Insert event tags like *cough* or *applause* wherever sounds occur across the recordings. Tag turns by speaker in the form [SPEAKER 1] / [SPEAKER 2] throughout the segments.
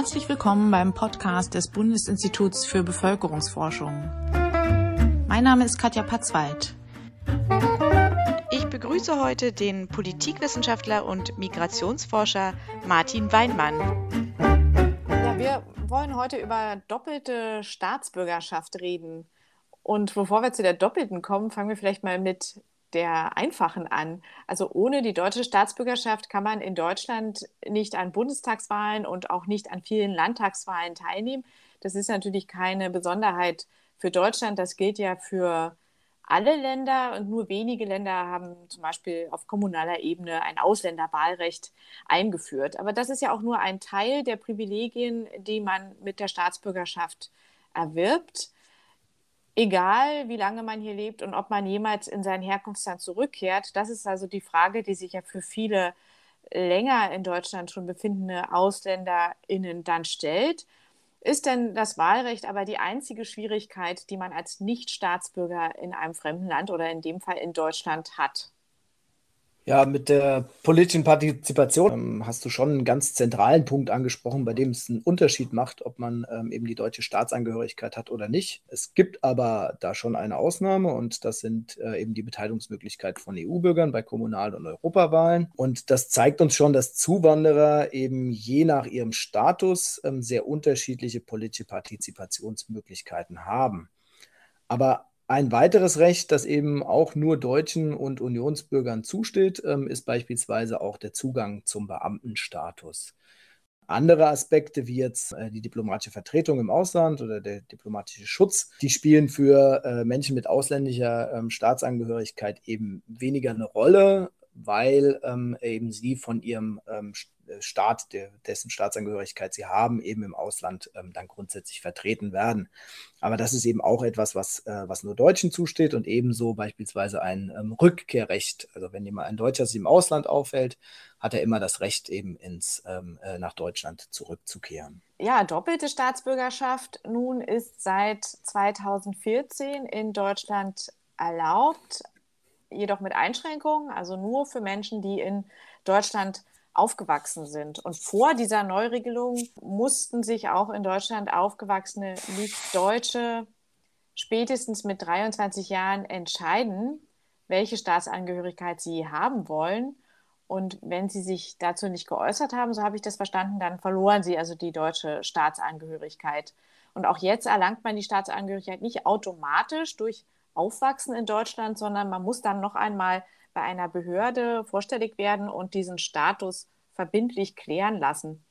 [SPEAKER 1] Herzlich willkommen beim Podcast des Bundesinstituts für Bevölkerungsforschung. Mein Name ist Katja Patzwald. Ich begrüße heute den Politikwissenschaftler und Migrationsforscher Martin Weinmann.
[SPEAKER 2] Ja, wir wollen heute über doppelte Staatsbürgerschaft reden. Und bevor wir zu der doppelten kommen, fangen wir vielleicht mal mit der einfachen an. Also ohne die deutsche Staatsbürgerschaft kann man in Deutschland nicht an Bundestagswahlen und auch nicht an vielen Landtagswahlen teilnehmen. Das ist natürlich keine Besonderheit für Deutschland. Das gilt ja für alle Länder und nur wenige Länder haben zum Beispiel auf kommunaler Ebene ein Ausländerwahlrecht eingeführt. Aber das ist ja auch nur ein Teil der Privilegien, die man mit der Staatsbürgerschaft erwirbt egal wie lange man hier lebt und ob man jemals in sein Herkunftsland zurückkehrt, das ist also die Frage, die sich ja für viele länger in Deutschland schon befindende AusländerInnen dann stellt. Ist denn das Wahlrecht aber die einzige Schwierigkeit, die man als Nichtstaatsbürger in einem fremden Land oder in dem Fall in Deutschland hat?
[SPEAKER 3] Ja, mit der politischen Partizipation ähm, hast du schon einen ganz zentralen Punkt angesprochen, bei dem es einen Unterschied macht, ob man ähm, eben die deutsche Staatsangehörigkeit hat oder nicht. Es gibt aber da schon eine Ausnahme und das sind äh, eben die Beteiligungsmöglichkeit von EU-Bürgern bei Kommunal- und Europawahlen. Und das zeigt uns schon, dass Zuwanderer eben je nach ihrem Status ähm, sehr unterschiedliche politische Partizipationsmöglichkeiten haben. Aber ein weiteres Recht, das eben auch nur Deutschen und Unionsbürgern zusteht, ähm, ist beispielsweise auch der Zugang zum Beamtenstatus. Andere Aspekte wie jetzt äh, die diplomatische Vertretung im Ausland oder der diplomatische Schutz, die spielen für äh, Menschen mit ausländischer ähm, Staatsangehörigkeit eben weniger eine Rolle, weil ähm, eben sie von ihrem äh, Staat, der, dessen Staatsangehörigkeit sie haben, eben im Ausland ähm, dann grundsätzlich vertreten werden. Aber das ist eben auch etwas, was, äh, was nur Deutschen zusteht und ebenso beispielsweise ein ähm, Rückkehrrecht. Also wenn jemand ein Deutscher sich im Ausland aufhält, hat er immer das Recht, eben ins, ähm, äh, nach Deutschland zurückzukehren.
[SPEAKER 2] Ja, doppelte Staatsbürgerschaft nun ist seit 2014 in Deutschland erlaubt, jedoch mit Einschränkungen, also nur für Menschen, die in Deutschland aufgewachsen sind. Und vor dieser Neuregelung mussten sich auch in Deutschland aufgewachsene Nicht-Deutsche spätestens mit 23 Jahren entscheiden, welche Staatsangehörigkeit sie haben wollen. Und wenn sie sich dazu nicht geäußert haben, so habe ich das verstanden, dann verloren sie also die deutsche Staatsangehörigkeit. Und auch jetzt erlangt man die Staatsangehörigkeit nicht automatisch durch Aufwachsen in Deutschland, sondern man muss dann noch einmal bei einer Behörde vorstellig werden und diesen Status verbindlich klären lassen.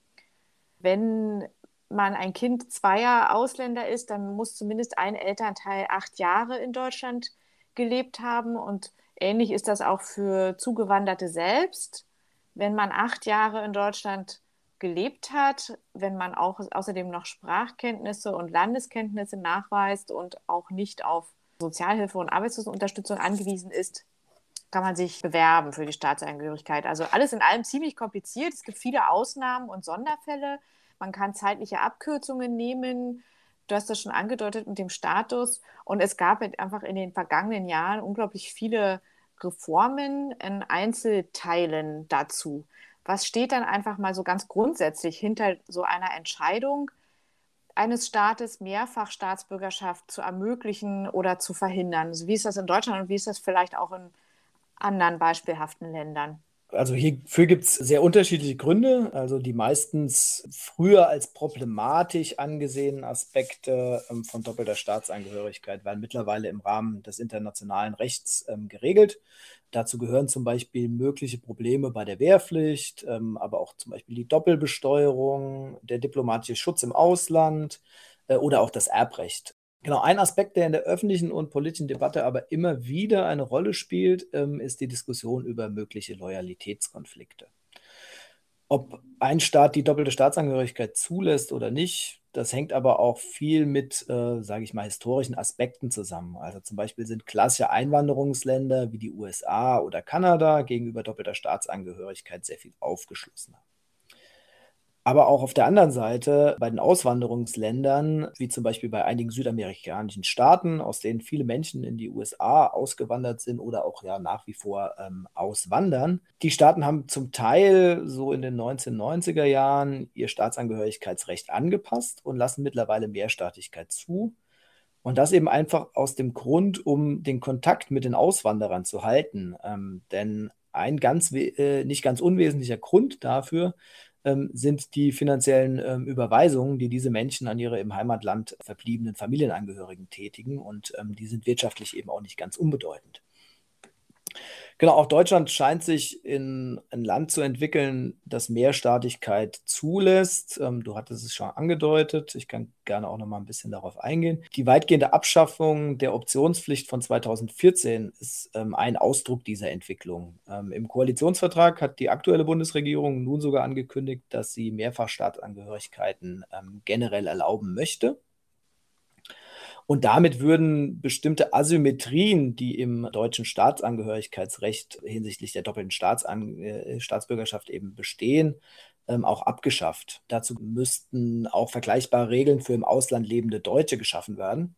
[SPEAKER 2] Wenn man ein Kind zweier Ausländer ist, dann muss zumindest ein Elternteil acht Jahre in Deutschland gelebt haben. Und ähnlich ist das auch für Zugewanderte selbst. Wenn man acht Jahre in Deutschland gelebt hat, wenn man auch außerdem noch Sprachkenntnisse und Landeskenntnisse nachweist und auch nicht auf Sozialhilfe und Arbeitslosenunterstützung angewiesen ist, kann man sich bewerben für die Staatsangehörigkeit. Also alles in allem ziemlich kompliziert. Es gibt viele Ausnahmen und Sonderfälle. Man kann zeitliche Abkürzungen nehmen. Du hast das schon angedeutet mit dem Status. Und es gab einfach in den vergangenen Jahren unglaublich viele Reformen in Einzelteilen dazu. Was steht dann einfach mal so ganz grundsätzlich hinter so einer Entscheidung eines Staates, Mehrfachstaatsbürgerschaft zu ermöglichen oder zu verhindern? Also wie ist das in Deutschland und wie ist das vielleicht auch in anderen beispielhaften Ländern?
[SPEAKER 3] Also hierfür gibt es sehr unterschiedliche Gründe. Also die meistens früher als problematisch angesehenen Aspekte ähm, von doppelter Staatsangehörigkeit werden mittlerweile im Rahmen des internationalen Rechts ähm, geregelt. Dazu gehören zum Beispiel mögliche Probleme bei der Wehrpflicht, ähm, aber auch zum Beispiel die Doppelbesteuerung, der diplomatische Schutz im Ausland äh, oder auch das Erbrecht. Genau, ein Aspekt, der in der öffentlichen und politischen Debatte aber immer wieder eine Rolle spielt, ähm, ist die Diskussion über mögliche Loyalitätskonflikte. Ob ein Staat die doppelte Staatsangehörigkeit zulässt oder nicht, das hängt aber auch viel mit, äh, sage ich mal, historischen Aspekten zusammen. Also zum Beispiel sind klassische Einwanderungsländer wie die USA oder Kanada gegenüber doppelter Staatsangehörigkeit sehr viel aufgeschlossener. Aber auch auf der anderen Seite bei den Auswanderungsländern, wie zum Beispiel bei einigen südamerikanischen Staaten, aus denen viele Menschen in die USA ausgewandert sind oder auch ja nach wie vor ähm, auswandern. Die Staaten haben zum Teil so in den 1990er Jahren ihr Staatsangehörigkeitsrecht angepasst und lassen mittlerweile Mehrstaatigkeit zu. Und das eben einfach aus dem Grund, um den Kontakt mit den Auswanderern zu halten. Ähm, denn ein ganz, äh, nicht ganz unwesentlicher Grund dafür ähm, sind die finanziellen ähm, Überweisungen, die diese Menschen an ihre im Heimatland verbliebenen Familienangehörigen tätigen. Und ähm, die sind wirtschaftlich eben auch nicht ganz unbedeutend. Genau, auch Deutschland scheint sich in ein Land zu entwickeln, das Mehrstaatigkeit zulässt. Ähm, du hattest es schon angedeutet. Ich kann gerne auch noch mal ein bisschen darauf eingehen. Die weitgehende Abschaffung der Optionspflicht von 2014 ist ähm, ein Ausdruck dieser Entwicklung. Ähm, Im Koalitionsvertrag hat die aktuelle Bundesregierung nun sogar angekündigt, dass sie Mehrfachstaatsangehörigkeiten ähm, generell erlauben möchte. Und damit würden bestimmte Asymmetrien, die im deutschen Staatsangehörigkeitsrecht hinsichtlich der doppelten Staatsan äh, Staatsbürgerschaft eben bestehen, ähm, auch abgeschafft. Dazu müssten auch vergleichbare Regeln für im Ausland lebende Deutsche geschaffen werden.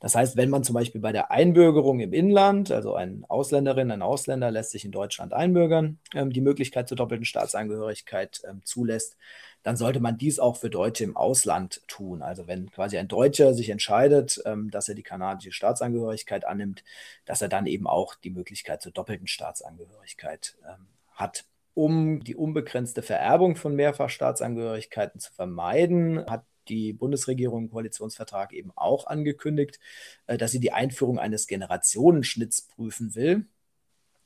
[SPEAKER 3] Das heißt, wenn man zum Beispiel bei der Einbürgerung im Inland, also eine Ausländerin, ein Ausländer lässt sich in Deutschland einbürgern, ähm, die Möglichkeit zur doppelten Staatsangehörigkeit ähm, zulässt, dann sollte man dies auch für Deutsche im Ausland tun. Also wenn quasi ein Deutscher sich entscheidet, ähm, dass er die kanadische Staatsangehörigkeit annimmt, dass er dann eben auch die Möglichkeit zur doppelten Staatsangehörigkeit ähm, hat. Um die unbegrenzte Vererbung von Mehrfachstaatsangehörigkeiten zu vermeiden, hat die Bundesregierung im Koalitionsvertrag eben auch angekündigt, äh, dass sie die Einführung eines Generationenschnitts prüfen will.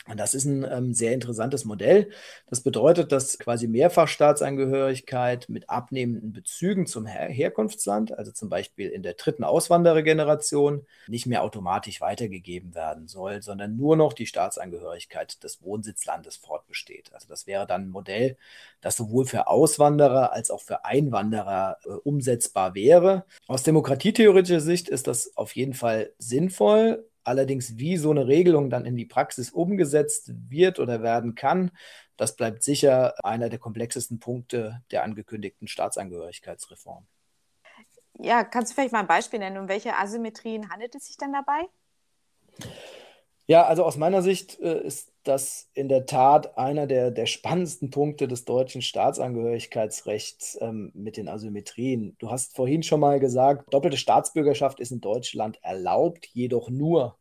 [SPEAKER 3] Und das ist ein ähm, sehr interessantes Modell. Das bedeutet, dass quasi Mehrfachstaatsangehörigkeit mit abnehmenden Bezügen zum Her Herkunftsland, also zum Beispiel in der dritten Auswanderergeneration, nicht mehr automatisch weitergegeben werden soll, sondern nur noch die Staatsangehörigkeit des Wohnsitzlandes fortbesteht. Also das wäre dann ein Modell, das sowohl für Auswanderer als auch für Einwanderer äh, umsetzbar wäre. Aus demokratietheoretischer Sicht ist das auf jeden Fall sinnvoll. Allerdings, wie so eine Regelung dann in die Praxis umgesetzt wird oder werden kann, das bleibt sicher einer der komplexesten Punkte der angekündigten Staatsangehörigkeitsreform.
[SPEAKER 2] Ja, kannst du vielleicht mal ein Beispiel nennen? Um welche Asymmetrien handelt es sich denn dabei?
[SPEAKER 3] Ja, also aus meiner Sicht äh, ist das in der Tat einer der, der spannendsten Punkte des deutschen Staatsangehörigkeitsrechts ähm, mit den Asymmetrien. Du hast vorhin schon mal gesagt, doppelte Staatsbürgerschaft ist in Deutschland erlaubt, jedoch nur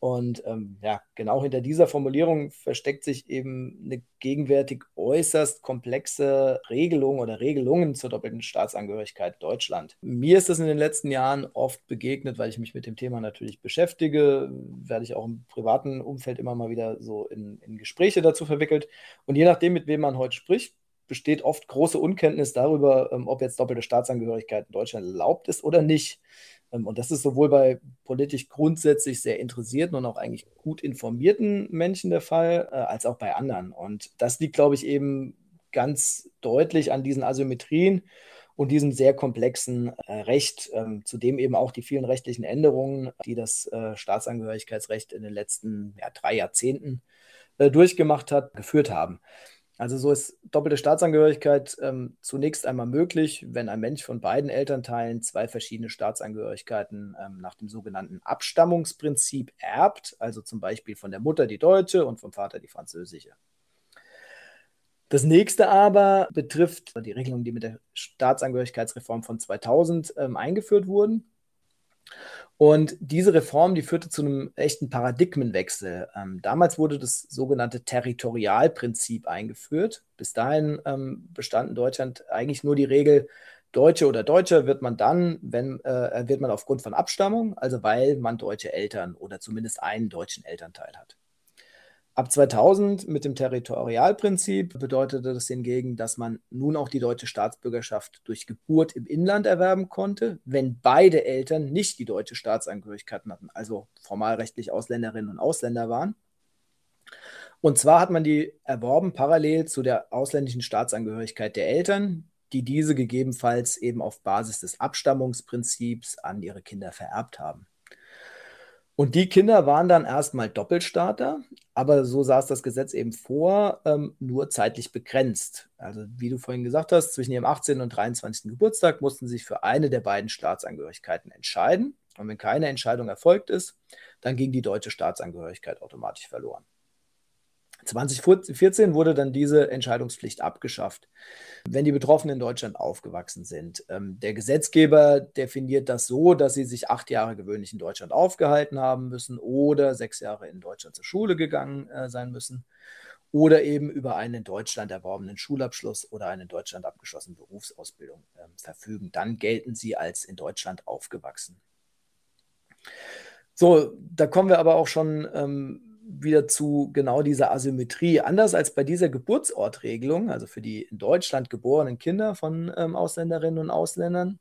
[SPEAKER 3] und ähm, ja, genau hinter dieser Formulierung versteckt sich eben eine gegenwärtig äußerst komplexe Regelung oder Regelungen zur doppelten Staatsangehörigkeit Deutschland. Mir ist das in den letzten Jahren oft begegnet, weil ich mich mit dem Thema natürlich beschäftige, werde ich auch im privaten Umfeld immer mal wieder so in, in Gespräche dazu verwickelt. Und je nachdem, mit wem man heute spricht, besteht oft große Unkenntnis darüber, ähm, ob jetzt doppelte Staatsangehörigkeit in Deutschland erlaubt ist oder nicht. Ähm, und das ist sowohl bei politisch grundsätzlich sehr interessierten und auch eigentlich gut informierten Menschen der Fall, äh, als auch bei anderen. Und das liegt, glaube ich, eben ganz deutlich an diesen Asymmetrien und diesem sehr komplexen äh, Recht, ähm, zu dem eben auch die vielen rechtlichen Änderungen, die das äh, Staatsangehörigkeitsrecht in den letzten ja, drei Jahrzehnten durchgemacht hat, geführt haben. Also so ist doppelte Staatsangehörigkeit ähm, zunächst einmal möglich, wenn ein Mensch von beiden Elternteilen zwei verschiedene Staatsangehörigkeiten ähm, nach dem sogenannten Abstammungsprinzip erbt, also zum Beispiel von der Mutter die deutsche und vom Vater die französische. Das nächste aber betrifft die Regelungen, die mit der Staatsangehörigkeitsreform von 2000 ähm, eingeführt wurden. Und diese Reform, die führte zu einem echten Paradigmenwechsel. Ähm, damals wurde das sogenannte Territorialprinzip eingeführt. Bis dahin ähm, bestand in Deutschland eigentlich nur die Regel, Deutsche oder Deutscher wird man dann, wenn äh, wird man aufgrund von Abstammung, also weil man deutsche Eltern oder zumindest einen deutschen Elternteil hat. Ab 2000 mit dem Territorialprinzip bedeutete das hingegen, dass man nun auch die deutsche Staatsbürgerschaft durch Geburt im Inland erwerben konnte, wenn beide Eltern nicht die deutsche Staatsangehörigkeit hatten, also formalrechtlich Ausländerinnen und Ausländer waren. Und zwar hat man die erworben parallel zu der ausländischen Staatsangehörigkeit der Eltern, die diese gegebenenfalls eben auf Basis des Abstammungsprinzips an ihre Kinder vererbt haben. Und die Kinder waren dann erstmal Doppelstaater, aber so es das Gesetz eben vor, ähm, nur zeitlich begrenzt. Also wie du vorhin gesagt hast, zwischen ihrem 18. und 23. Geburtstag mussten sie sich für eine der beiden Staatsangehörigkeiten entscheiden. Und wenn keine Entscheidung erfolgt ist, dann ging die deutsche Staatsangehörigkeit automatisch verloren. 2014 wurde dann diese Entscheidungspflicht abgeschafft, wenn die Betroffenen in Deutschland aufgewachsen sind. Ähm, der Gesetzgeber definiert das so, dass sie sich acht Jahre gewöhnlich in Deutschland aufgehalten haben müssen oder sechs Jahre in Deutschland zur Schule gegangen äh, sein müssen oder eben über einen in Deutschland erworbenen Schulabschluss oder eine in Deutschland abgeschlossene Berufsausbildung äh, verfügen. Dann gelten sie als in Deutschland aufgewachsen. So, da kommen wir aber auch schon ähm, wieder zu genau dieser Asymmetrie. Anders als bei dieser Geburtsortregelung, also für die in Deutschland geborenen Kinder von ähm, Ausländerinnen und Ausländern,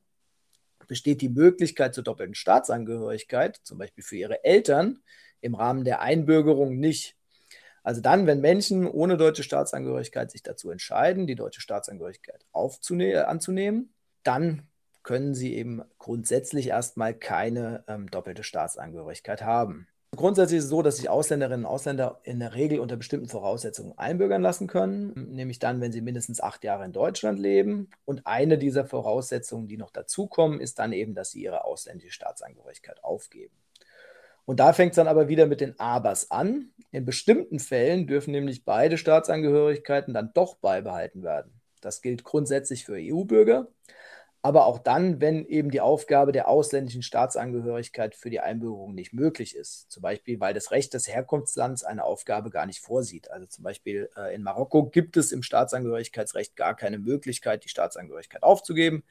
[SPEAKER 3] besteht die Möglichkeit zur doppelten Staatsangehörigkeit, zum Beispiel für ihre Eltern, im Rahmen der Einbürgerung nicht. Also dann, wenn Menschen ohne deutsche Staatsangehörigkeit sich dazu entscheiden, die deutsche Staatsangehörigkeit anzunehmen, dann können sie eben grundsätzlich erstmal keine ähm, doppelte Staatsangehörigkeit haben. Grundsätzlich ist es so, dass sich Ausländerinnen und Ausländer in der Regel unter bestimmten Voraussetzungen einbürgern lassen können, nämlich dann, wenn sie mindestens acht Jahre in Deutschland leben. Und eine dieser Voraussetzungen, die noch dazukommen, ist dann eben, dass sie ihre ausländische Staatsangehörigkeit aufgeben. Und da fängt es dann aber wieder mit den Abers an. In bestimmten Fällen dürfen nämlich beide Staatsangehörigkeiten dann doch beibehalten werden. Das gilt grundsätzlich für EU-Bürger, aber auch dann, wenn eben die Aufgabe der ausländischen Staatsangehörigkeit für die Einbürgerung nicht möglich ist. Zum Beispiel, weil das Recht des Herkunftslands eine Aufgabe gar nicht vorsieht. Also zum Beispiel äh, in Marokko gibt es im Staatsangehörigkeitsrecht gar keine Möglichkeit, die Staatsangehörigkeit aufzugeben.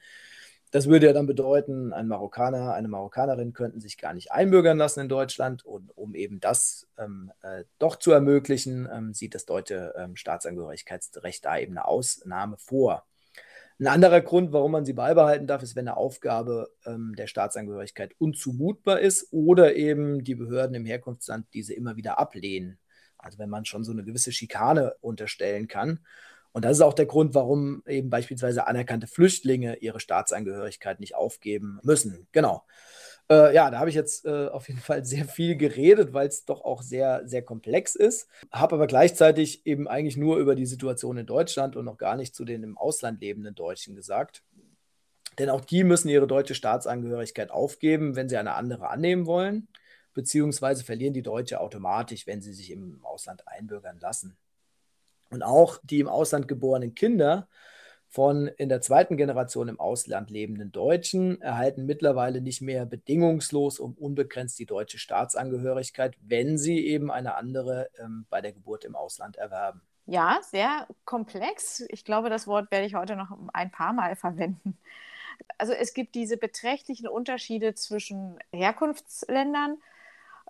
[SPEAKER 3] Das würde ja dann bedeuten, ein Marokkaner, eine Marokkanerin könnten sich gar nicht einbürgern lassen in Deutschland. Und um eben das ähm, äh, doch zu ermöglichen, ähm, sieht das deutsche ähm, Staatsangehörigkeitsrecht da eben eine Ausnahme vor. Ein anderer Grund, warum man sie beibehalten darf, ist, wenn eine Aufgabe ähm, der Staatsangehörigkeit unzumutbar ist oder eben die Behörden im Herkunftsland diese immer wieder ablehnen. Also wenn man schon so eine gewisse Schikane unterstellen kann. Und das ist auch der Grund, warum eben beispielsweise anerkannte Flüchtlinge ihre Staatsangehörigkeit nicht aufgeben müssen. Genau. Äh, ja, da habe ich jetzt äh, auf jeden Fall sehr viel geredet, weil es doch auch sehr, sehr komplex ist. Habe aber gleichzeitig eben eigentlich nur über die Situation in Deutschland und noch gar nicht zu den im Ausland lebenden Deutschen gesagt. Denn auch die müssen ihre deutsche Staatsangehörigkeit aufgeben, wenn sie eine andere annehmen wollen, beziehungsweise verlieren die Deutsche automatisch, wenn sie sich im Ausland einbürgern lassen. Und auch die im Ausland geborenen Kinder von in der zweiten Generation im Ausland lebenden Deutschen erhalten mittlerweile nicht mehr bedingungslos und unbegrenzt die deutsche Staatsangehörigkeit, wenn sie eben eine andere ähm, bei der Geburt im Ausland erwerben.
[SPEAKER 2] Ja, sehr komplex. Ich glaube, das Wort werde ich heute noch ein paar Mal verwenden. Also es gibt diese beträchtlichen Unterschiede zwischen Herkunftsländern.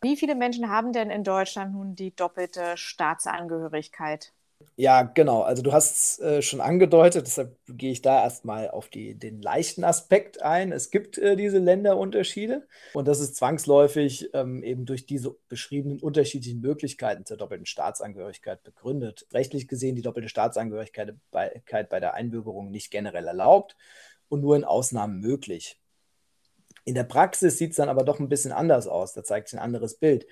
[SPEAKER 2] Wie viele Menschen haben denn in Deutschland nun die doppelte Staatsangehörigkeit?
[SPEAKER 3] Ja, genau. Also du hast es äh, schon angedeutet, deshalb gehe ich da erstmal auf die, den leichten Aspekt ein. Es gibt äh, diese Länderunterschiede und das ist zwangsläufig ähm, eben durch diese beschriebenen unterschiedlichen Möglichkeiten zur doppelten Staatsangehörigkeit begründet. Rechtlich gesehen die doppelte Staatsangehörigkeit bei, bei der Einbürgerung nicht generell erlaubt und nur in Ausnahmen möglich. In der Praxis sieht es dann aber doch ein bisschen anders aus. Da zeigt sich ein anderes Bild.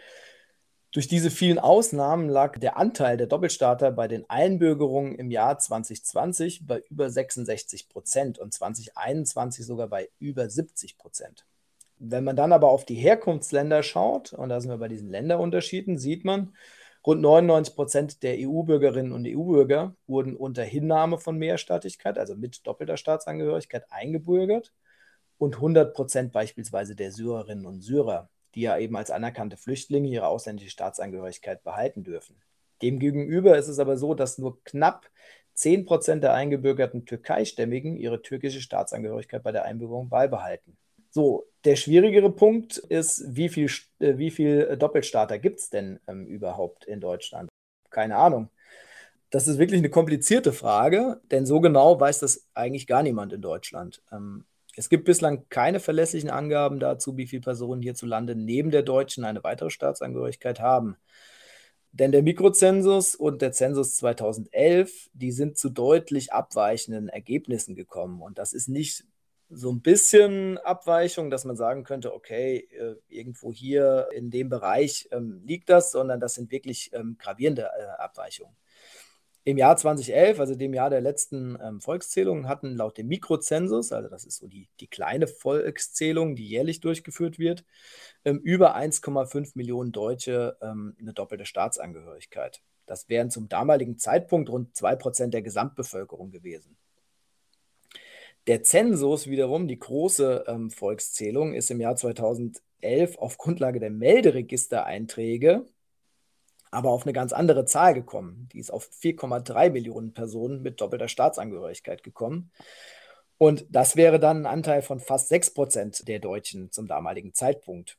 [SPEAKER 3] Durch diese vielen Ausnahmen lag der Anteil der Doppelstaater bei den Einbürgerungen im Jahr 2020 bei über 66 Prozent und 2021 sogar bei über 70 Prozent. Wenn man dann aber auf die Herkunftsländer schaut, und da sind wir bei diesen Länderunterschieden, sieht man, rund 99 Prozent der EU-Bürgerinnen und EU-Bürger wurden unter Hinnahme von Mehrstaatigkeit, also mit doppelter Staatsangehörigkeit, eingebürgert und 100 Prozent beispielsweise der Syrerinnen und Syrer die ja eben als anerkannte Flüchtlinge ihre ausländische Staatsangehörigkeit behalten dürfen. Demgegenüber ist es aber so, dass nur knapp 10 Prozent der eingebürgerten Türkeistämmigen ihre türkische Staatsangehörigkeit bei der Einbürgerung beibehalten. So, der schwierigere Punkt ist, wie viel, äh, wie viel Doppelstaater gibt es denn ähm, überhaupt in Deutschland? Keine Ahnung. Das ist wirklich eine komplizierte Frage, denn so genau weiß das eigentlich gar niemand in Deutschland. Ähm, es gibt bislang keine verlässlichen Angaben dazu, wie viele Personen hierzulande neben der deutschen eine weitere Staatsangehörigkeit haben. Denn der Mikrozensus und der Zensus 2011, die sind zu deutlich abweichenden Ergebnissen gekommen. Und das ist nicht so ein bisschen Abweichung, dass man sagen könnte, okay, äh, irgendwo hier in dem Bereich ähm, liegt das, sondern das sind wirklich ähm, gravierende äh, Abweichungen. Im Jahr 2011, also dem Jahr der letzten ähm, Volkszählung, hatten laut dem Mikrozensus, also das ist so die, die kleine Volkszählung, die jährlich durchgeführt wird, ähm, über 1,5 Millionen Deutsche ähm, eine doppelte Staatsangehörigkeit. Das wären zum damaligen Zeitpunkt rund 2% der Gesamtbevölkerung gewesen. Der Zensus wiederum, die große ähm, Volkszählung, ist im Jahr 2011 auf Grundlage der Melderegistereinträge aber auf eine ganz andere Zahl gekommen. Die ist auf 4,3 Millionen Personen mit doppelter Staatsangehörigkeit gekommen. Und das wäre dann ein Anteil von fast 6 Prozent der Deutschen zum damaligen Zeitpunkt.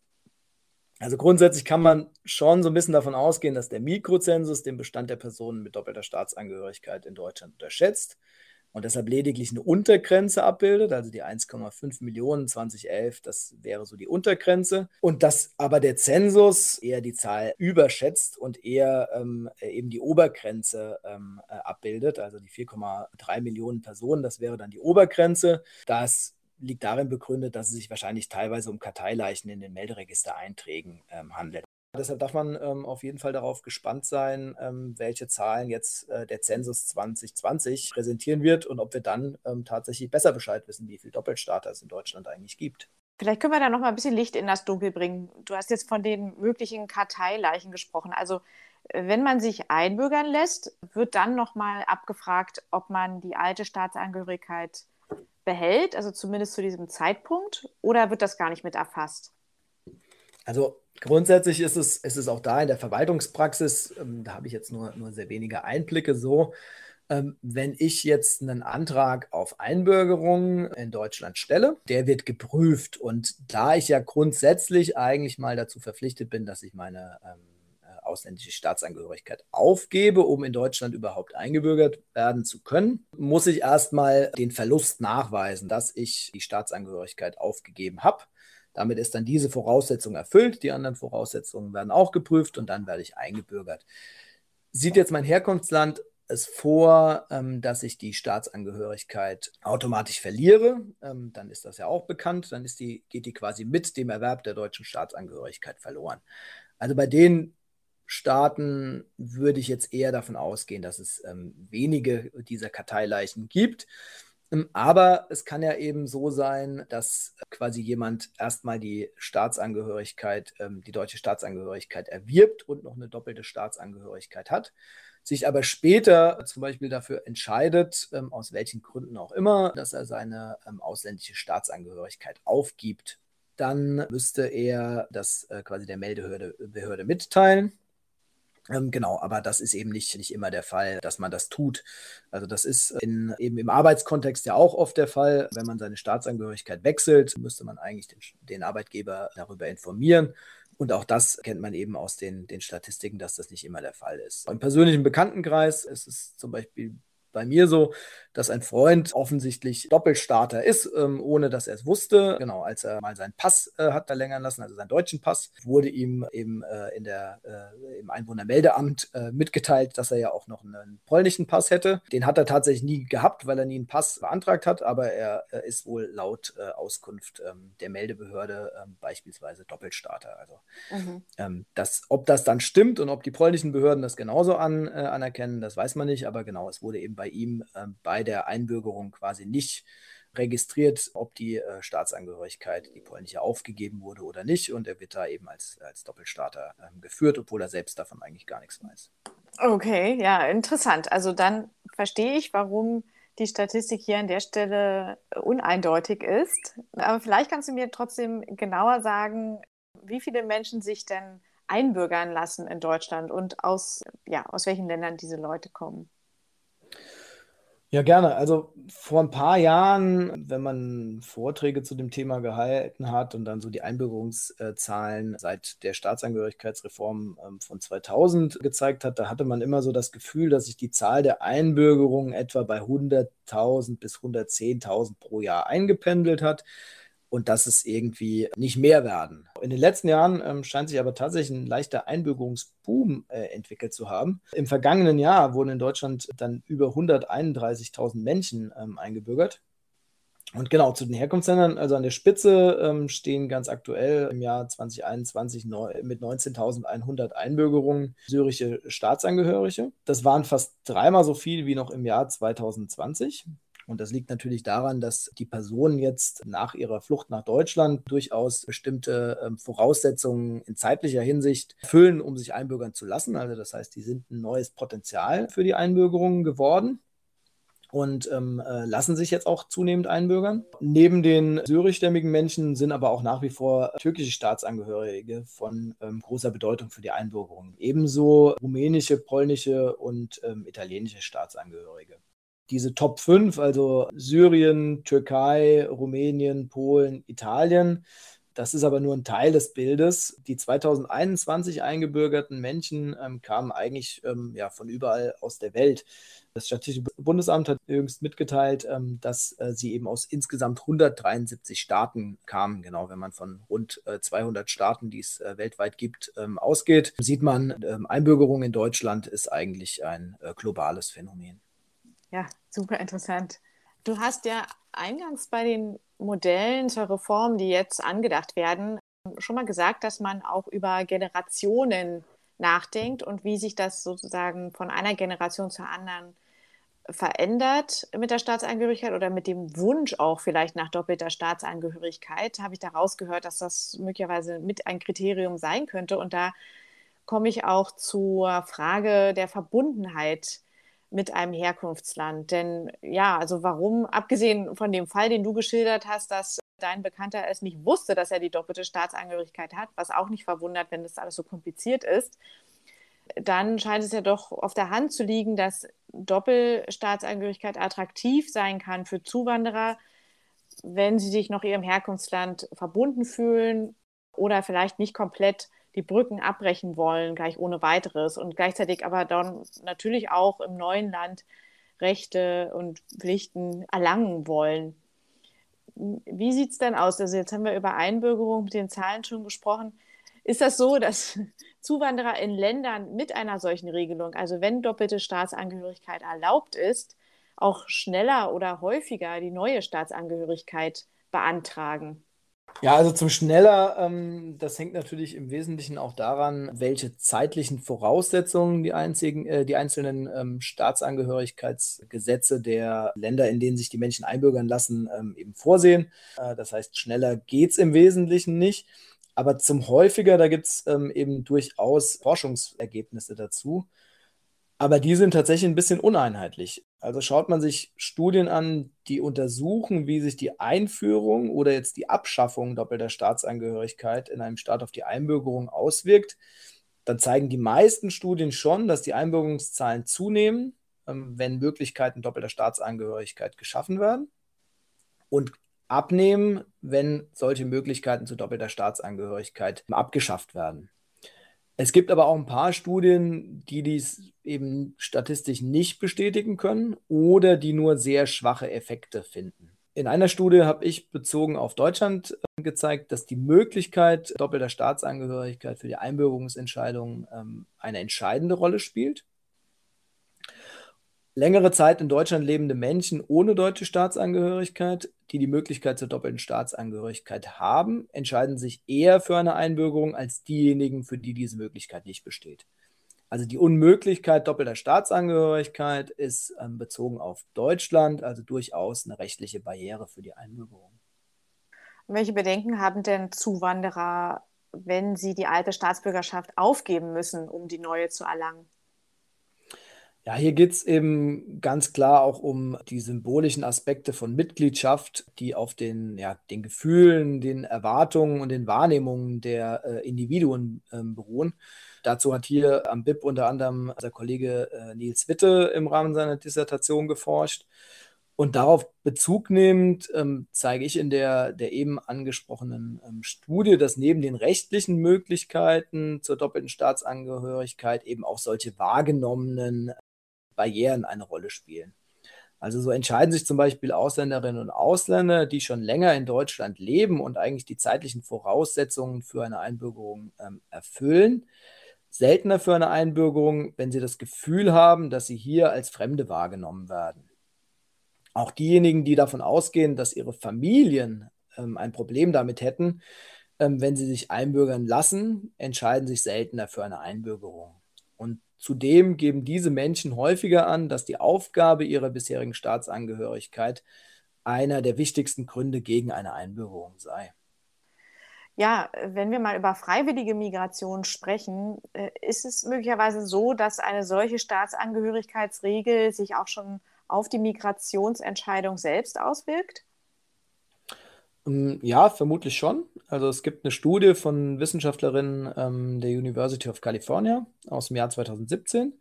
[SPEAKER 3] Also grundsätzlich kann man schon so ein bisschen davon ausgehen, dass der Mikrozensus den Bestand der Personen mit doppelter Staatsangehörigkeit in Deutschland unterschätzt und deshalb lediglich eine Untergrenze abbildet, also die 1,5 Millionen 2011, das wäre so die Untergrenze. Und dass aber der Zensus eher die Zahl überschätzt und eher ähm, eben die Obergrenze ähm, äh, abbildet, also die 4,3 Millionen Personen, das wäre dann die Obergrenze. Das liegt darin begründet, dass es sich wahrscheinlich teilweise um Karteileichen in den Melderegistereinträgen ähm, handelt. Deshalb darf man ähm, auf jeden Fall darauf gespannt sein, ähm, welche Zahlen jetzt äh, der Zensus 2020 präsentieren wird und ob wir dann ähm, tatsächlich besser Bescheid wissen, wie viele Doppelstarter es in Deutschland eigentlich gibt.
[SPEAKER 2] Vielleicht können wir da noch mal ein bisschen Licht in das Dunkel bringen. Du hast jetzt von den möglichen Karteileichen gesprochen. Also äh, wenn man sich einbürgern lässt, wird dann noch mal abgefragt, ob man die alte Staatsangehörigkeit behält, also zumindest zu diesem Zeitpunkt, oder wird das gar nicht mit erfasst?
[SPEAKER 3] Also Grundsätzlich ist es, ist es auch da in der Verwaltungspraxis, ähm, da habe ich jetzt nur, nur sehr wenige Einblicke so, ähm, wenn ich jetzt einen Antrag auf Einbürgerung in Deutschland stelle, der wird geprüft. Und da ich ja grundsätzlich eigentlich mal dazu verpflichtet bin, dass ich meine ähm, äh, ausländische Staatsangehörigkeit aufgebe, um in Deutschland überhaupt eingebürgert werden zu können, muss ich erstmal den Verlust nachweisen, dass ich die Staatsangehörigkeit aufgegeben habe. Damit ist dann diese Voraussetzung erfüllt. Die anderen Voraussetzungen werden auch geprüft und dann werde ich eingebürgert. Sieht jetzt mein Herkunftsland es vor, ähm, dass ich die Staatsangehörigkeit automatisch verliere, ähm, dann ist das ja auch bekannt. Dann ist die, geht die quasi mit dem Erwerb der deutschen Staatsangehörigkeit verloren. Also bei den Staaten würde ich jetzt eher davon ausgehen, dass es ähm, wenige dieser Karteileichen gibt. Ähm, aber es kann ja eben so sein, dass quasi jemand erstmal die Staatsangehörigkeit, ähm, die deutsche Staatsangehörigkeit erwirbt und noch eine doppelte Staatsangehörigkeit hat, sich aber später zum Beispiel dafür entscheidet, ähm, aus welchen Gründen auch immer, dass er seine ausländische Staatsangehörigkeit aufgibt. Dann müsste er das äh, quasi der Meldebehörde Behörde mitteilen. Ähm, genau, aber das ist eben nicht, nicht immer der Fall, dass man das tut. Also das ist in, eben im Arbeitskontext ja auch oft der Fall. Wenn man seine Staatsangehörigkeit wechselt, müsste man eigentlich den, den Arbeitgeber darüber informieren. Und auch das kennt man eben aus den, den Statistiken, dass das nicht immer der Fall ist. Im persönlichen Bekanntenkreis ist es zum Beispiel bei mir so, dass ein Freund offensichtlich Doppelstarter ist, ähm, ohne dass er es wusste. Genau, als er mal seinen Pass äh, hat verlängern lassen, also seinen deutschen Pass, wurde ihm eben äh, in der, äh, im Einwohnermeldeamt äh, mitgeteilt, dass er ja auch noch einen polnischen Pass hätte. Den hat er tatsächlich nie gehabt, weil er nie einen Pass beantragt hat, aber er ist wohl laut äh, Auskunft ähm, der Meldebehörde ähm, beispielsweise Doppelstarter. Also mhm. Ähm, das, ob das dann stimmt und ob die polnischen Behörden das genauso an, äh, anerkennen, das weiß man nicht, aber genau, es wurde eben bei ihm äh, bei der Einbürgerung quasi nicht registriert, ob die äh, Staatsangehörigkeit, die polnische, aufgegeben wurde oder nicht. Und er wird da eben als, als Doppelstarter äh, geführt, obwohl er selbst davon eigentlich gar nichts weiß.
[SPEAKER 2] Okay, ja, interessant. Also dann verstehe ich, warum die Statistik hier an der Stelle uneindeutig ist. Aber vielleicht kannst du mir trotzdem genauer sagen, wie viele Menschen sich denn einbürgern lassen in Deutschland und aus, ja, aus welchen Ländern diese Leute kommen.
[SPEAKER 3] Ja, gerne. Also vor ein paar Jahren, wenn man Vorträge zu dem Thema gehalten hat und dann so die Einbürgerungszahlen seit der Staatsangehörigkeitsreform ähm, von 2000 gezeigt hat, da hatte man immer so das Gefühl, dass sich die Zahl der Einbürgerungen etwa bei 100.000 bis 110.000 pro Jahr eingependelt hat und dass es irgendwie nicht mehr werden. In den letzten Jahren ähm, scheint sich aber tatsächlich ein leichter Einbürgerungsboom äh, entwickelt zu haben. Im vergangenen Jahr wurden in Deutschland dann über 131.000 Menschen ähm, eingebürgert. Und genau, zu den Herkunftsländern, also an der Spitze ähm, stehen ganz aktuell im Jahr 2021 neu, mit 19.100 Einbürgerungen syrische Staatsangehörige. Das waren fast dreimal so viel wie noch im Jahr 2020. Und das liegt natürlich daran, dass die Personen jetzt nach ihrer Flucht nach Deutschland durchaus bestimmte ähm, Voraussetzungen in zeitlicher Hinsicht erfüllen, um sich einbürgern zu lassen. Also das heißt, die sind ein neues Potenzial für die Einbürgerung geworden und ähm, äh, lassen sich jetzt auch zunehmend einbürgern. Neben den syrischstämmigen Menschen sind aber auch nach wie vor türkische Staatsangehörige von ähm, großer Bedeutung für die Einbürgerung. Ebenso rumänische, polnische und ähm, italienische Staatsangehörige. Diese Top 5, also Syrien, Türkei, Rumänien, Polen, Italien, das ist aber nur ein Teil des Bildes. Die 2021 eingebürgerten Menschen ähm, kamen eigentlich ähm, ja, von überall aus der Welt. Das Statistische Bundesamt hat jüngst mitgeteilt, ähm, dass äh, sie eben aus insgesamt 173 Staaten kamen. Genau, wenn man von rund 200 äh, Staaten, die es äh, weltweit gibt, ähm, ausgeht, sieht man, ähm, Einbürgerung in Deutschland ist eigentlich ein globales Phänomen.
[SPEAKER 2] Ja, super interessant. Du hast ja eingangs bei den Modellen zur Reform, die jetzt angedacht werden, schon mal gesagt, dass man auch über Generationen nachdenkt und wie sich das sozusagen von einer Generation zur anderen verändert mit der Staatsangehörigkeit oder mit dem Wunsch auch vielleicht nach doppelter Staatsangehörigkeit, habe ich daraus gehört, dass das möglicherweise mit ein Kriterium sein könnte. Und da komme ich auch zur Frage der Verbundenheit mit einem Herkunftsland. Denn ja, also warum, abgesehen von dem Fall, den du geschildert hast, dass dein Bekannter es nicht wusste, dass er die doppelte Staatsangehörigkeit hat, was auch nicht verwundert, wenn das alles so kompliziert ist, dann scheint es ja doch auf der Hand zu liegen, dass Doppelstaatsangehörigkeit attraktiv sein kann für Zuwanderer, wenn sie sich noch ihrem Herkunftsland verbunden fühlen oder vielleicht nicht komplett die Brücken abbrechen wollen, gleich ohne weiteres und gleichzeitig aber dann natürlich auch im neuen Land Rechte und Pflichten erlangen wollen. Wie sieht es denn aus? Also jetzt haben wir über Einbürgerung mit den Zahlen schon gesprochen. Ist das so, dass *laughs* Zuwanderer in Ländern mit einer solchen Regelung, also wenn doppelte Staatsangehörigkeit erlaubt ist, auch schneller oder häufiger die neue Staatsangehörigkeit beantragen?
[SPEAKER 3] Ja, also zum schneller, ähm, das hängt natürlich im Wesentlichen auch daran, welche zeitlichen Voraussetzungen die, einzigen, äh, die einzelnen ähm, Staatsangehörigkeitsgesetze der Länder, in denen sich die Menschen einbürgern lassen, ähm, eben vorsehen. Äh, das heißt, schneller geht es im Wesentlichen nicht. Aber zum häufiger, da gibt es ähm, eben durchaus Forschungsergebnisse dazu. Aber die sind tatsächlich ein bisschen uneinheitlich. Also schaut man sich Studien an, die untersuchen, wie sich die Einführung oder jetzt die Abschaffung doppelter Staatsangehörigkeit in einem Staat auf die Einbürgerung auswirkt, dann zeigen die meisten Studien schon, dass die Einbürgerungszahlen zunehmen, ähm, wenn Möglichkeiten doppelter Staatsangehörigkeit geschaffen werden und abnehmen, wenn solche Möglichkeiten zu doppelter Staatsangehörigkeit abgeschafft werden. Es gibt aber auch ein paar Studien, die dies eben statistisch nicht bestätigen können oder die nur sehr schwache Effekte finden. In einer Studie habe ich bezogen auf Deutschland äh, gezeigt, dass die Möglichkeit doppelter Staatsangehörigkeit für die Einbürgerungsentscheidung ähm, eine entscheidende Rolle spielt längere Zeit in Deutschland lebende Menschen ohne deutsche Staatsangehörigkeit, die die Möglichkeit zur doppelten Staatsangehörigkeit haben, entscheiden sich eher für eine Einbürgerung als diejenigen, für die diese Möglichkeit nicht besteht. Also die Unmöglichkeit doppelter Staatsangehörigkeit ist ähm, bezogen auf Deutschland also durchaus eine rechtliche Barriere für die Einbürgerung.
[SPEAKER 2] Welche Bedenken haben denn Zuwanderer, wenn sie die alte Staatsbürgerschaft aufgeben müssen, um die neue zu erlangen?
[SPEAKER 3] Ja, hier geht es eben ganz klar auch um die symbolischen Aspekte von Mitgliedschaft, die auf den, ja, den Gefühlen, den Erwartungen und den Wahrnehmungen der äh, Individuen äh, beruhen. Dazu hat hier am BIP unter anderem der Kollege äh, Nils Witte im Rahmen seiner Dissertation geforscht. Und darauf Bezug nehmend ähm, zeige ich in der, der eben angesprochenen ähm, Studie, dass neben den rechtlichen Möglichkeiten zur doppelten Staatsangehörigkeit eben auch solche wahrgenommenen Barrieren eine Rolle spielen. Also so entscheiden sich zum Beispiel Ausländerinnen und Ausländer, die schon länger in Deutschland leben und eigentlich die zeitlichen Voraussetzungen für eine Einbürgerung ähm, erfüllen, seltener für eine Einbürgerung, wenn sie das Gefühl haben, dass sie hier als Fremde wahrgenommen werden. Auch diejenigen, die davon ausgehen, dass ihre Familien ähm, ein Problem damit hätten, ähm, wenn sie sich einbürgern lassen, entscheiden sich seltener für eine Einbürgerung. Zudem geben diese Menschen häufiger an, dass die Aufgabe ihrer bisherigen Staatsangehörigkeit einer der wichtigsten Gründe gegen eine Einbürgerung sei.
[SPEAKER 2] Ja, wenn wir mal über freiwillige Migration sprechen, äh, ist es möglicherweise so, dass eine solche Staatsangehörigkeitsregel sich auch schon auf die Migrationsentscheidung selbst auswirkt?
[SPEAKER 3] Ähm, ja, vermutlich schon. Also es gibt eine Studie von Wissenschaftlerinnen ähm, der University of California aus dem Jahr 2017.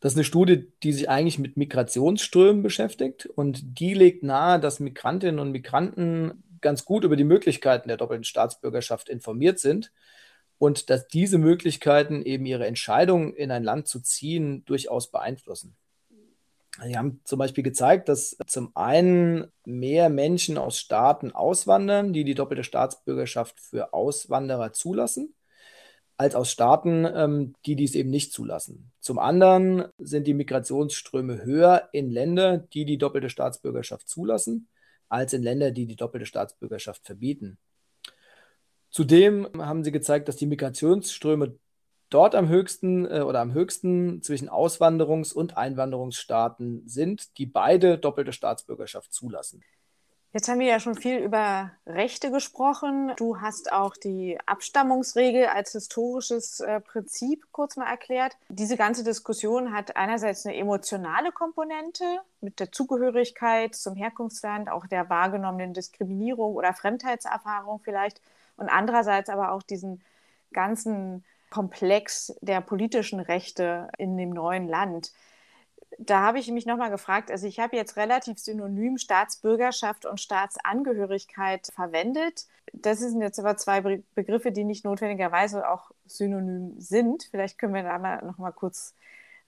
[SPEAKER 3] Das ist eine Studie, die sich eigentlich mit Migrationsströmen beschäftigt und die legt nahe, dass Migrantinnen und Migranten ganz gut über die Möglichkeiten der doppelten Staatsbürgerschaft informiert sind und dass diese Möglichkeiten eben ihre Entscheidung, in ein Land zu ziehen, durchaus beeinflussen. Sie haben zum Beispiel gezeigt, dass zum einen mehr Menschen aus Staaten auswandern, die die doppelte Staatsbürgerschaft für Auswanderer zulassen, als aus Staaten, ähm, die dies eben nicht zulassen. Zum anderen sind die Migrationsströme höher in Länder, die die doppelte Staatsbürgerschaft zulassen, als in Länder, die die doppelte Staatsbürgerschaft verbieten. Zudem haben sie gezeigt, dass die Migrationsströme dort am höchsten äh, oder am höchsten zwischen Auswanderungs- und Einwanderungsstaaten sind, die beide doppelte Staatsbürgerschaft zulassen.
[SPEAKER 2] Jetzt haben wir ja schon viel über Rechte gesprochen. Du hast auch die Abstammungsregel als historisches äh, Prinzip kurz mal erklärt. Diese ganze Diskussion hat einerseits eine emotionale Komponente mit der Zugehörigkeit zum Herkunftsland, auch der wahrgenommenen Diskriminierung oder Fremdheitserfahrung vielleicht und andererseits aber auch diesen ganzen Komplex der politischen Rechte in dem neuen Land. Da habe ich mich nochmal gefragt, also ich habe jetzt relativ synonym Staatsbürgerschaft und Staatsangehörigkeit verwendet. Das sind jetzt aber zwei Begriffe, die nicht notwendigerweise auch synonym sind. Vielleicht können wir da mal nochmal kurz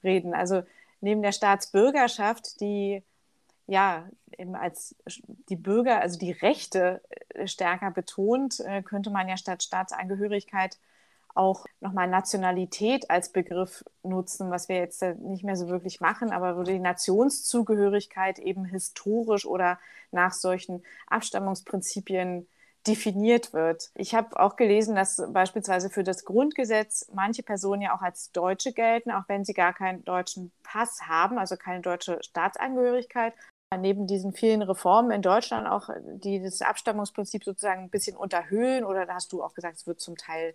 [SPEAKER 2] reden. Also neben der Staatsbürgerschaft, die ja eben als die Bürger, also die Rechte äh, stärker betont, äh, könnte man ja statt Staatsangehörigkeit auch nochmal Nationalität als Begriff nutzen, was wir jetzt nicht mehr so wirklich machen, aber wo die Nationszugehörigkeit eben historisch oder nach solchen Abstammungsprinzipien definiert wird. Ich habe auch gelesen, dass beispielsweise für das Grundgesetz manche Personen ja auch als Deutsche gelten, auch wenn sie gar keinen deutschen Pass haben, also keine deutsche Staatsangehörigkeit. Neben diesen vielen Reformen in Deutschland auch, die das Abstammungsprinzip sozusagen ein bisschen unterhöhlen, oder da hast du auch gesagt, es wird zum Teil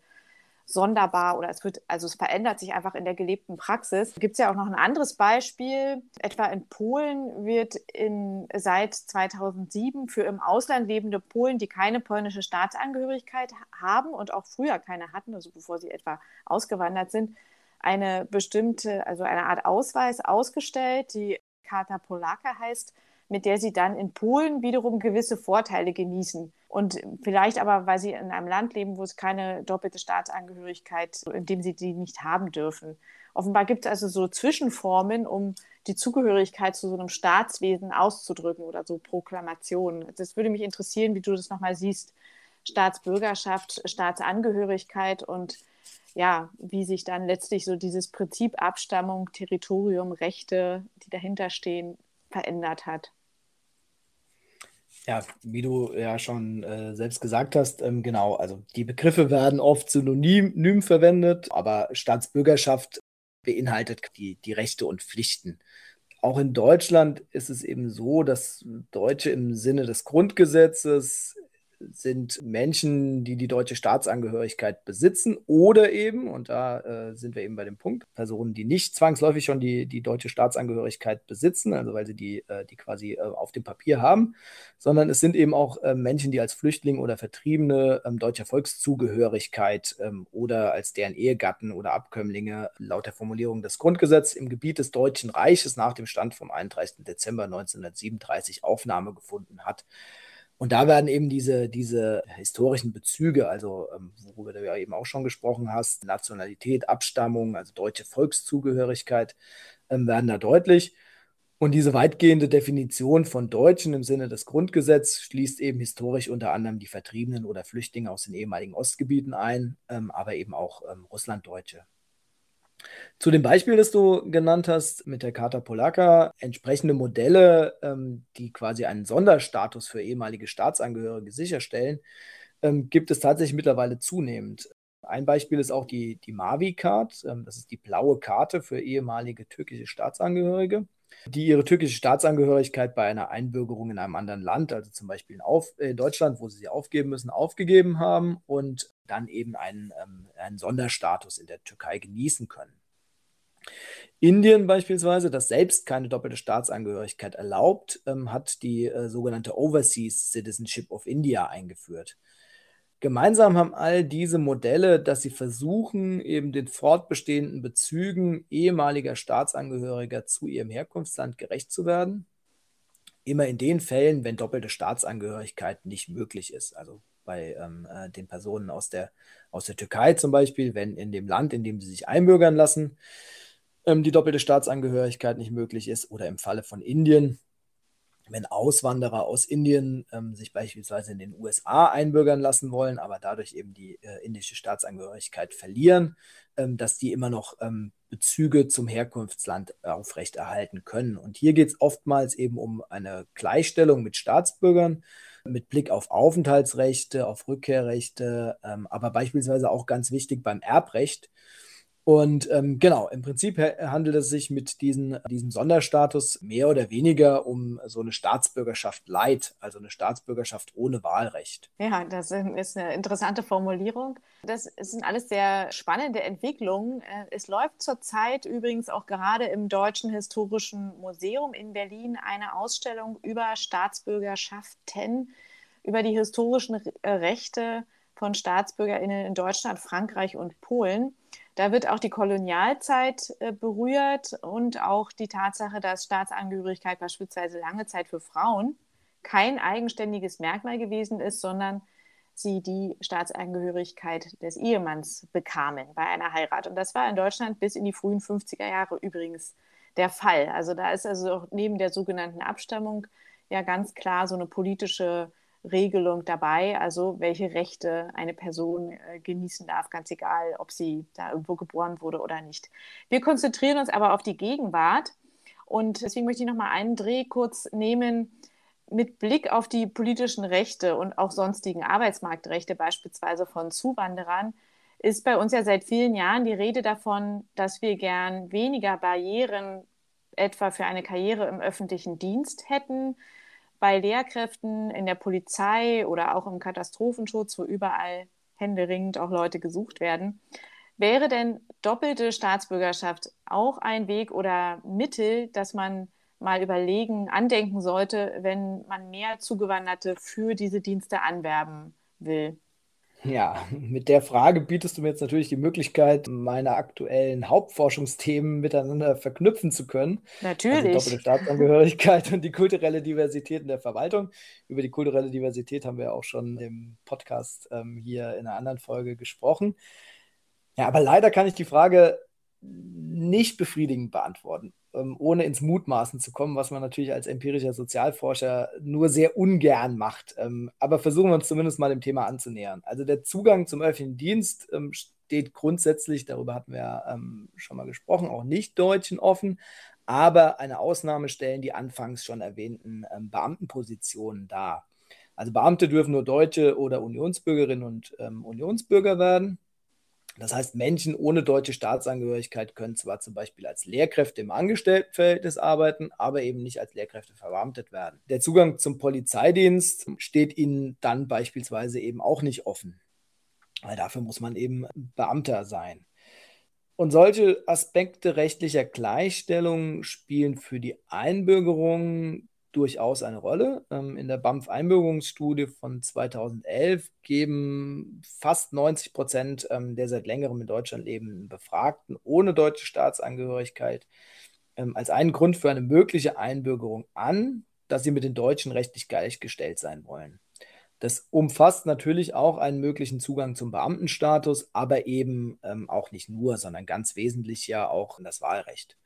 [SPEAKER 2] sonderbar oder es wird, also es verändert sich einfach in der gelebten Praxis. Gibt es ja auch noch ein anderes Beispiel. Etwa in Polen wird in, seit 2007 für im Ausland lebende Polen, die keine polnische Staatsangehörigkeit haben und auch früher keine hatten, also bevor sie etwa ausgewandert sind, eine bestimmte, also eine Art Ausweis ausgestellt, die Karta Polaka heißt, mit der sie dann in Polen wiederum gewisse Vorteile genießen. Und vielleicht aber, weil sie in einem Land leben, wo es keine doppelte Staatsangehörigkeit, in dem sie die nicht haben dürfen. Offenbar gibt es also so Zwischenformen, um die Zugehörigkeit zu so einem Staatswesen auszudrücken oder so Proklamationen. Das würde mich interessieren, wie du das nochmal siehst. Staatsbürgerschaft, Staatsangehörigkeit und ja, wie sich dann letztlich so dieses Prinzip Abstammung, Territorium, Rechte, die dahinter stehen, verändert hat.
[SPEAKER 3] Ja, wie du ja schon äh, selbst gesagt hast, ähm, genau, also die Begriffe werden oft synonym verwendet, aber Staatsbürgerschaft beinhaltet die, die Rechte und Pflichten. Auch in Deutschland ist es eben so, dass Deutsche im Sinne des Grundgesetzes sind Menschen, die die deutsche Staatsangehörigkeit besitzen oder eben, und da äh, sind wir eben bei dem Punkt, Personen, die nicht zwangsläufig schon die, die deutsche Staatsangehörigkeit besitzen, also weil sie die, äh, die quasi äh, auf dem Papier haben, sondern es sind eben auch äh, Menschen, die als Flüchtling oder Vertriebene ähm, deutscher Volkszugehörigkeit ähm, oder als deren Ehegatten oder Abkömmlinge laut der Formulierung des Grundgesetzes im Gebiet des Deutschen Reiches nach dem Stand vom 31. Dezember 1937 Aufnahme gefunden hat. Und da werden eben diese, diese historischen Bezüge, also ähm, worüber du ja eben auch schon gesprochen hast, Nationalität, Abstammung, also deutsche Volkszugehörigkeit, ähm, werden da deutlich. Und diese weitgehende Definition von Deutschen im Sinne des Grundgesetzes schließt eben historisch unter anderem die Vertriebenen oder Flüchtlinge aus den ehemaligen Ostgebieten ein, ähm, aber eben auch Russlanddeutsche. Zu dem Beispiel, das du genannt hast mit der Carta Polacca, entsprechende Modelle, ähm, die quasi einen Sonderstatus für ehemalige Staatsangehörige sicherstellen, ähm, gibt es tatsächlich mittlerweile zunehmend. Ein Beispiel ist auch die, die Mavi-Card, ähm, das ist die blaue Karte für ehemalige türkische Staatsangehörige, die ihre türkische Staatsangehörigkeit bei einer Einbürgerung in einem anderen Land, also zum Beispiel in, Auf, äh, Deutschland, wo sie sie aufgeben müssen, aufgegeben haben und dann eben einen, ähm, einen Sonderstatus in der Türkei genießen können. Indien beispielsweise, das selbst keine doppelte Staatsangehörigkeit erlaubt, ähm, hat die äh, sogenannte Overseas Citizenship of India eingeführt. Gemeinsam haben all diese Modelle, dass sie versuchen, eben den fortbestehenden Bezügen ehemaliger Staatsangehöriger zu ihrem Herkunftsland gerecht zu werden. Immer in den Fällen, wenn doppelte Staatsangehörigkeit nicht möglich ist. Also bei ähm, äh, den Personen aus der, aus der Türkei zum Beispiel, wenn in dem Land, in dem sie sich einbürgern lassen, ähm, die doppelte Staatsangehörigkeit nicht möglich ist. Oder im Falle von Indien, wenn Auswanderer aus Indien ähm, sich beispielsweise in den USA einbürgern lassen wollen, aber dadurch eben die äh, indische Staatsangehörigkeit verlieren, ähm, dass die immer noch ähm, Bezüge zum Herkunftsland aufrechterhalten können. Und hier geht es oftmals eben um eine Gleichstellung mit Staatsbürgern mit Blick auf Aufenthaltsrechte, auf Rückkehrrechte, ähm, aber beispielsweise auch ganz wichtig beim Erbrecht und ähm, genau, im Prinzip handelt es sich mit diesen, diesem Sonderstatus mehr oder weniger um so eine Staatsbürgerschaft light, also eine Staatsbürgerschaft ohne Wahlrecht.
[SPEAKER 2] Ja, das ist eine interessante Formulierung. Das sind alles sehr spannende Entwicklungen. Äh, es läuft zurzeit übrigens auch gerade im Deutschen Historischen Museum in Berlin eine Ausstellung über Staatsbürgerschaften, über die historischen äh, Rechte von Staatsbürgerinnen in Deutschland, Frankreich und Polen. Da wird auch die Kolonialzeit äh, berührt und auch die Tatsache, dass Staatsangehörigkeit beispielsweise lange Zeit für Frauen kein eigenständiges Merkmal gewesen ist, sondern sie die Staatsangehörigkeit des Ehemanns bekamen bei einer Heirat. Und das war in Deutschland bis in die frühen 50er Jahre übrigens der Fall. Also da ist also auch neben der sogenannten Abstammung ja ganz klar so eine politische Regelung dabei, also welche Rechte eine Person äh, genießen darf, ganz egal, ob sie da irgendwo geboren wurde oder nicht. Wir konzentrieren uns aber auf die Gegenwart und deswegen möchte ich noch mal einen Dreh kurz nehmen mit Blick auf die politischen Rechte und auch sonstigen Arbeitsmarktrechte, beispielsweise von Zuwanderern, ist bei uns ja seit vielen Jahren die Rede davon, dass wir gern weniger Barrieren etwa für eine Karriere im öffentlichen Dienst hätten, bei Lehrkräften in der Polizei oder auch im Katastrophenschutz, wo überall händeringend auch Leute gesucht werden. Wäre denn doppelte Staatsbürgerschaft auch ein Weg oder Mittel, dass man mal überlegen, andenken sollte, wenn man mehr Zugewanderte für diese Dienste anwerben will?
[SPEAKER 3] Ja, mit der Frage bietest du mir jetzt natürlich die Möglichkeit, meine aktuellen Hauptforschungsthemen miteinander verknüpfen zu können.
[SPEAKER 2] Also natürlich.
[SPEAKER 3] Also doppelte Staatsangehörigkeit und die kulturelle Diversität in der Verwaltung. Über die kulturelle Diversität haben wir auch schon im Podcast ähm, hier in einer anderen Folge gesprochen. Ja, aber leider kann ich die Frage nicht befriedigend beantworten ähm, ohne ins Mutmaßen zu kommen, was man natürlich als empirischer Sozialforscher nur sehr ungern macht. Ähm, aber versuchen wir uns zumindest mal dem Thema anzunähern. Also der Zugang zum öffentlichen Dienst ähm, steht grundsätzlich, darüber hatten wir schon mal gesprochen, auch nicht Deutschen offen. Aber eine Ausnahme stellen die anfangs schon erwähnten Beamtenpositionen dar. Also Beamte dürfen nur Deutsche oder Unionsbürgerinnen und Unionsbürger werden. Das heißt, Menschen ohne deutsche Staatsangehörigkeit können zwar zum Beispiel als Lehrkräfte im Angestelltenverhältnis arbeiten, aber eben nicht als Lehrkräfte verbeamtet werden. Der Zugang zum Polizeidienst steht ihnen dann beispielsweise eben auch nicht offen, weil dafür muss man eben Beamter sein. Und solche Aspekte rechtlicher Gleichstellung spielen für die Einbürgerung durchaus eine Rolle. Ähm, in der BAMF-Einbürgerungsstudie von 2011 geben fast 90 Prozent ähm, der seit längerem in Deutschland lebenden Befragten ohne deutsche Staatsangehörigkeit ähm, als einen Grund für eine mögliche Einbürgerung an, dass sie mit den Deutschen rechtlich gleichgestellt sein wollen. Das umfasst natürlich auch einen möglichen Zugang zum Beamtenstatus, aber eben auch nicht nur, sondern ganz wesentlich ja auch das Wahlrecht.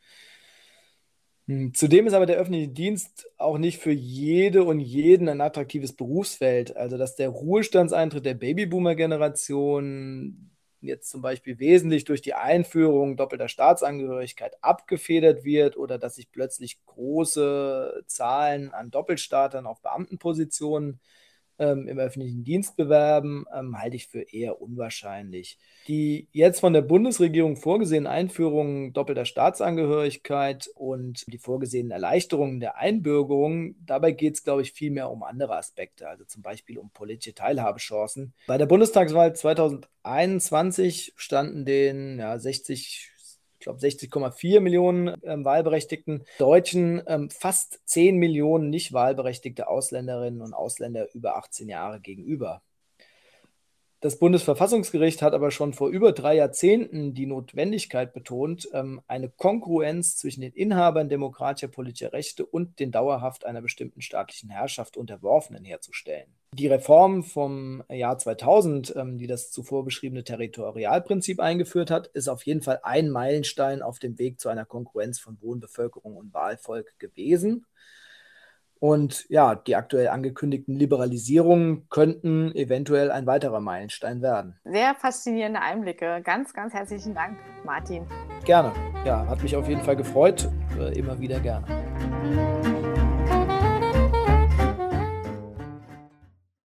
[SPEAKER 3] Hm, zudem ist aber der öffentliche Dienst auch nicht für jede und jeden ein attraktives Berufsfeld. Also, dass der Ruhestandseintritt der Babyboomer-Generation jetzt zum Beispiel wesentlich durch die Einführung doppelter Staatsangehörigkeit abgefedert wird oder dass sich plötzlich große Zahlen an Doppelstartern auf Beamtenpositionen ähm, im öffentlichen Dienst bewerben, ähm, halte ich für eher unwahrscheinlich. Die jetzt von der Bundesregierung vorgesehenen Einführungen doppelter Staatsangehörigkeit und die vorgesehenen Erleichterungen der Einbürgerung, dabei geht es, glaube ich, vielmehr um andere Aspekte, also zum Beispiel um politische Teilhabechancen. Bei der Bundestagswahl 2021 standen den ja, 60 ich glaube 60,4 Millionen ähm, wahlberechtigten Deutschen, ähm, fast 10 Millionen nicht wahlberechtigte Ausländerinnen und Ausländer über 18 Jahre gegenüber. Das Bundesverfassungsgericht hat aber schon vor über drei Jahrzehnten die Notwendigkeit betont, ähm, eine Kongruenz zwischen den Inhabern demokratischer politischer Rechte und den dauerhaft einer bestimmten staatlichen Herrschaft Unterworfenen herzustellen. Die Reform vom Jahr 2000, ähm, die das zuvor beschriebene Territorialprinzip eingeführt hat, ist auf jeden Fall ein Meilenstein auf dem Weg zu einer Konkurrenz von Wohnbevölkerung und Wahlvolk gewesen. Und ja, die aktuell angekündigten Liberalisierungen könnten eventuell ein weiterer Meilenstein werden.
[SPEAKER 2] Sehr faszinierende Einblicke. Ganz, ganz herzlichen Dank, Martin.
[SPEAKER 3] Gerne. Ja, hat mich auf jeden Fall gefreut. Äh, immer wieder gerne.